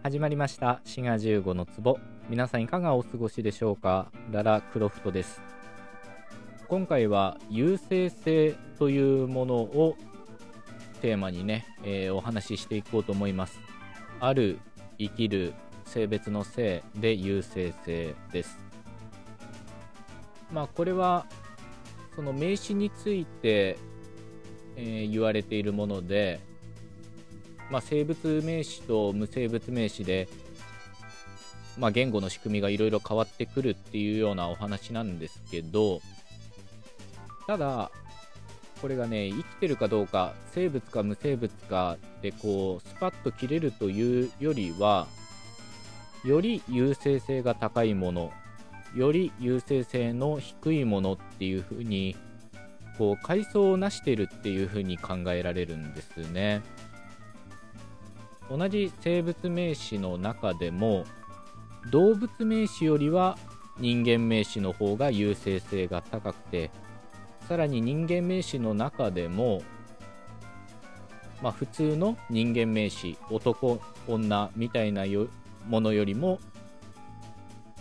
始まりました。滋賀15の壺。皆さんいかがお過ごしでしょうか？ララクロフトです。今回は優勢性というものをテーマにね、えー、お話ししていこうと思います。ある生きる性別の性で優勢性です。まあこれはその名詞について、えー、言われているものでまあ、生物名詞と無生物名詞で、まあ、言語の仕組みがいろいろ変わってくるっていうようなお話なんですけどただこれがね生きてるかどうか生物か無生物かでこうスパッと切れるというよりはより優勢性が高いものより優勢性の低いものっていう風にこう階層を成してるっていう風に考えられるんですね。同じ生物名詞の中でも動物名詞よりは人間名詞の方が優勢性が高くてさらに人間名詞の中でもまあ、普通の人間名詞男女みたいなものよりも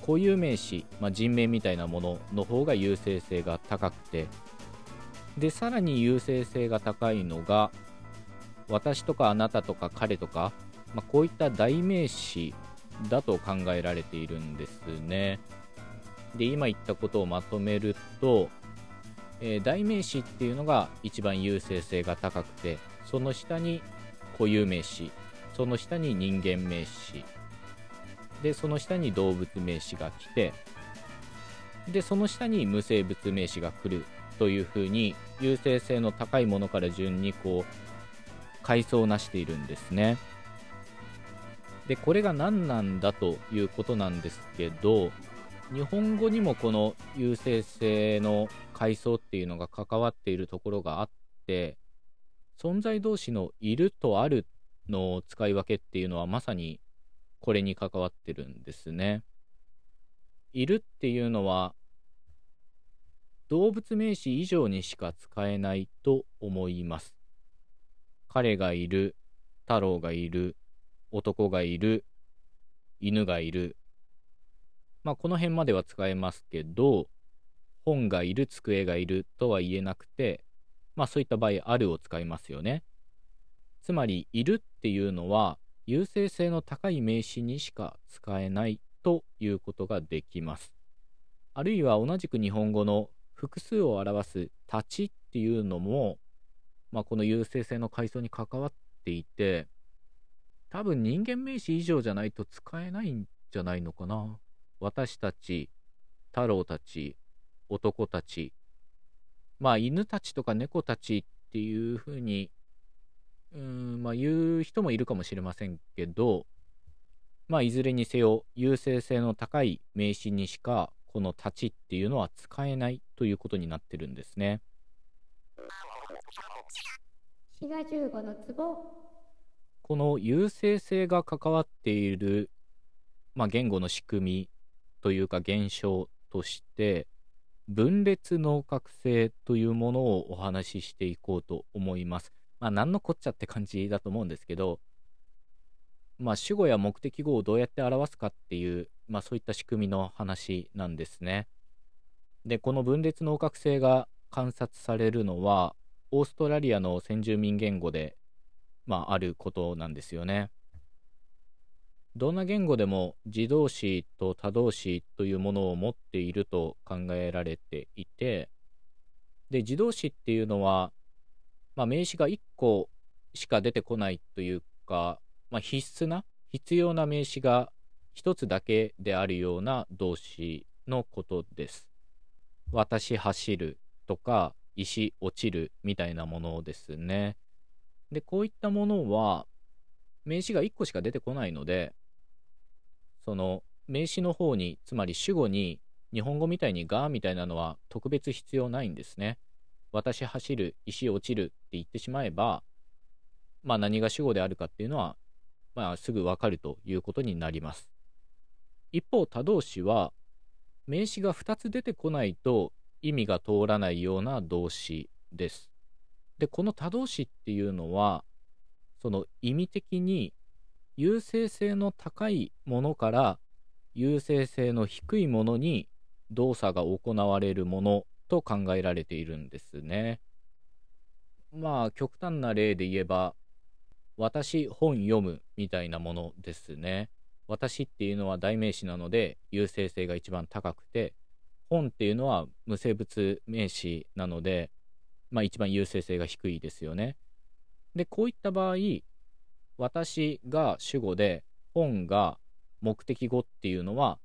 固有名詞、まあ、人名みたいなものの方が優勢性が高くてでさらに優勢性が高いのが私とかあなたとか彼とか、まあ、こういった代名詞だと考えられているんですね。で、今言ったことをまとめると、えー、代名詞っていうのが一番優勢性が高くて、その下に固有名詞、その下に人間名詞、で、その下に動物名詞が来て、で、その下に無生物名詞が来るというふうに、優勢性の高いものから順にこう、階層をなしているんですね。で、これが何なんだということなんですけど、日本語にもこの優勢性の階層っていうのが関わっているところがあって、存在同士のいるとあるの使い分けっていうのはまさにこれに関わってるんですね。いるっていうのは動物名詞以上にしか使えないと思います。彼がいる、太郎がいる、男がいる、犬がいる。まあ、この辺までは使えますけど、本がいる、机がいるとは言えなくて、まあそういった場合、あるを使いますよね。つまり、いるっていうのは、優勢性の高い名詞にしか使えないということができます。あるいは同じく日本語の複数を表す立ちっていうのも、まあ、この優勢性の階層に関わっていて、多分人間名詞以上じゃないと使えないんじゃないのかな。私たち、太郎たち、男たち、まあ犬たちとか猫たちっていうふうに、うん、まあ言う人もいるかもしれませんけど、まあいずれにせよ優勢性の高い名詞にしかこの立ちっていうのは使えないということになってるんですね。滋賀15の壺この優勢性が関わっている、まあ、言語の仕組みというか現象として分裂脳覚性というものをお話ししていこうと思います。まあ何のこっちゃって感じだと思うんですけど、まあ主語や目的語をどうやって表すかっていう、まあそういった仕組みの話なんですね。で、この分裂脳覚性が観察されるのは、オーストラリアの先住民言語で、まあ、あることなんですよね。どんな言語でも自動詞と他動詞というものを持っていると考えられていて、で、自動詞っていうのは、まあ、名詞が1個しか出てこないというか、まあ、必須な、必要な名詞が1つだけであるような動詞のことです。私走るとか、石落ちるみたいなものですね。で、こういったものは、名詞が1個しか出てこないので、その名詞の方に、つまり主語に日本語みたいにがみたいなのは特別必要ないんですね。私走る、石落ちるって言ってしまえば、まあ何が主語であるかっていうのは、まあすぐわかるということになります。一方、他動詞は、名詞が2つ出てこないと意味が通らないような動詞です。で、この他動詞っていうのは、その意味的に優勢性の高いものから優勢性の低いものに動作が行われるものと考えられているんですね。まあ極端な例で言えば私本読むみたいなものですね。私っていうのは代名詞なので優勢性が一番高くて本っていうのは無生物名詞なのでまあ一番優勢性が低いですよね。でこういった場合私が主語で本が目的語っていうのは、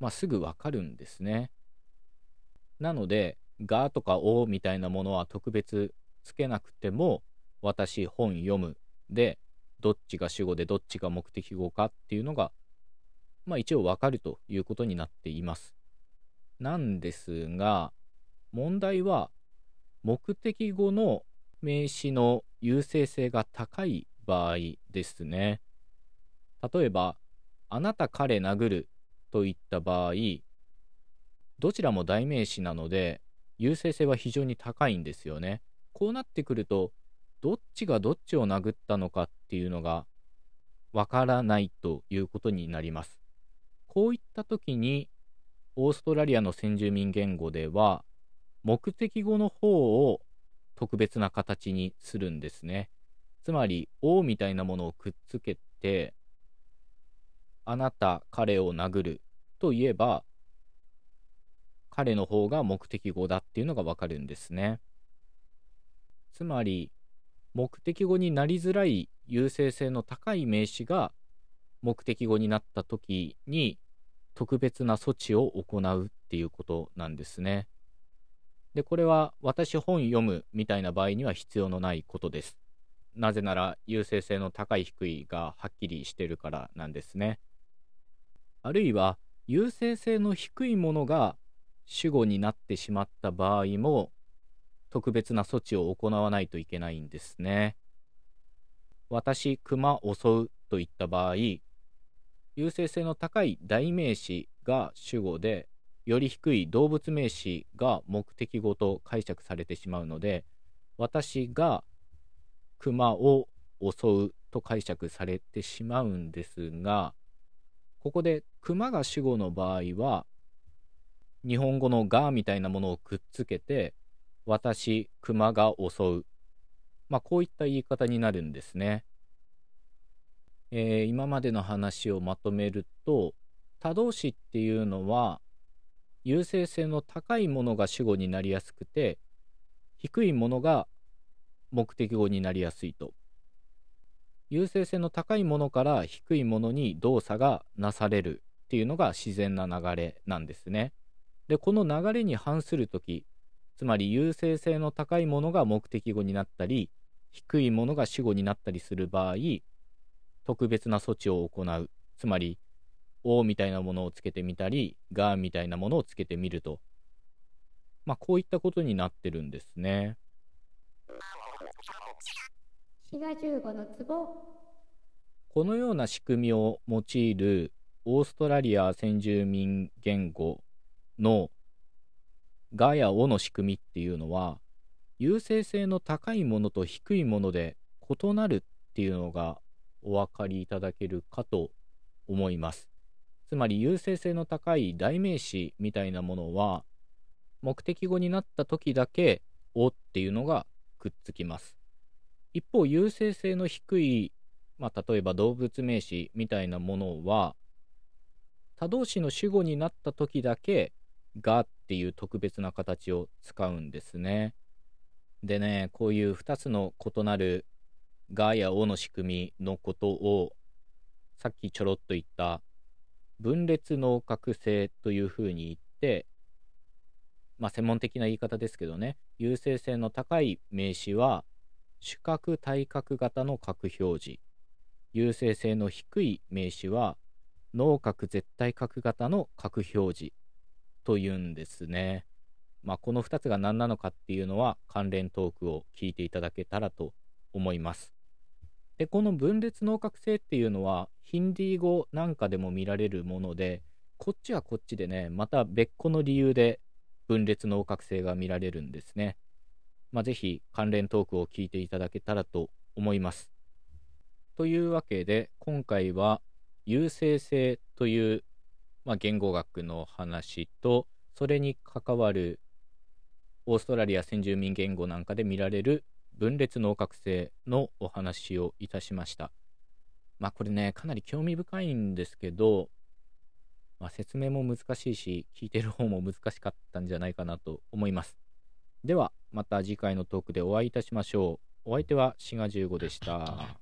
まあ、すぐわかるんですね。なので、がとかおみたいなものは特別つけなくても、私本読むで、どっちが主語でどっちが目的語かっていうのが、まあ一応わかるということになっています。なんですが、問題は、目的語の名詞の優勢性が高い場合ですね。例えば、あなた彼殴るといった場合、どちらも代名詞なので、優勢性は非常に高いんですよね。こうなってくると、どっちがどっちを殴ったのかっていうのがわからないということになります。こういった時に、オーストラリアの先住民言語では、目的語の方を特別な形にするんですね。つまり、O みたいなものをくっつけて、あなた、彼を殴ると言えば、彼の方が目的語だっていうのがわかるんですね。つまり、目的語になりづらい優勢性の高い名詞が目的語になった時に特別な措置を行うっていうことなんですね。で、これは私本読むみたいな場合には必要のないことです。なぜなら優勢性の高い低いがはっきりしてるからなんですね。あるいは優勢性の低いものが主語になってしまった場合も特別な措置を行わないといけないんですね。私、熊襲うといった場合、優勢性の高い代名詞が主語で、より低い動物名詞が目的語と解釈されてしまうので、私が熊を襲うと解釈されてしまうんですが、ここで熊が主語の場合は、日本語のがみたいなものをくっつけて、私、熊が襲う。まあ、こういった言い方になるんですね。えー、今までの話をまとめると、他動詞っていうのは、優勢性の高いものが主語になりやすくて、低いものが目的語になりやすいと。優勢性の高いものから低いものに動作がなされるっていうのが自然な流れなんですね。で、この流れに反するとき、つまり優勢性の高いものが目的語になったり、低いものが主語になったりする場合、特別な措置を行う。つまり、O みたいなものをつけてみたり、がみたいなものをつけてみると。まあ、こういったことになってるんですね。滋賀15の壺このような仕組みを用いるオーストラリア先住民言語のガやオの仕組みっていうのは優勢性の高いものと低いもので異なるっていうのがお分かりいただけるかと思いますつまり優勢性の高い代名詞みたいなものは目的語になった時だけ「お」っていうのがくっつきます一方、優勢性の低い、まあ、例えば動物名詞みたいなものは、他動詞の主語になった時だけ、がっていう特別な形を使うんですね。でね、こういう2つの異なるがやおの仕組みのことを、さっきちょろっと言った分裂脳覚性というふうに言って、まあ専門的な言い方ですけどね、優勢性の高い名詞は主角対角型の角表示優勢性の低い名詞は脳角絶対角型の角表示というんですね。まあ、この2つが何なのかっていうのは関連トークを聞いていただけたらと思います。で、この分裂脳角性っていうのはヒンディー語なんかでも見られるもので、こっちはこっちでね、また別個の理由で分裂脳角性が見られるんですね。まあ、ぜひ関連トークを聞いていただけたらと思います。というわけで今回は優生性という、まあ、言語学の話とそれに関わるオーストラリア先住民言語なんかで見られる分裂脳覚醒のお話をいたしました。まあこれねかなり興味深いんですけど、まあ、説明も難しいし聞いてる方も難しかったんじゃないかなと思います。ではまた次回のトークでお会いいたしましょう。お相手は滋賀15でした。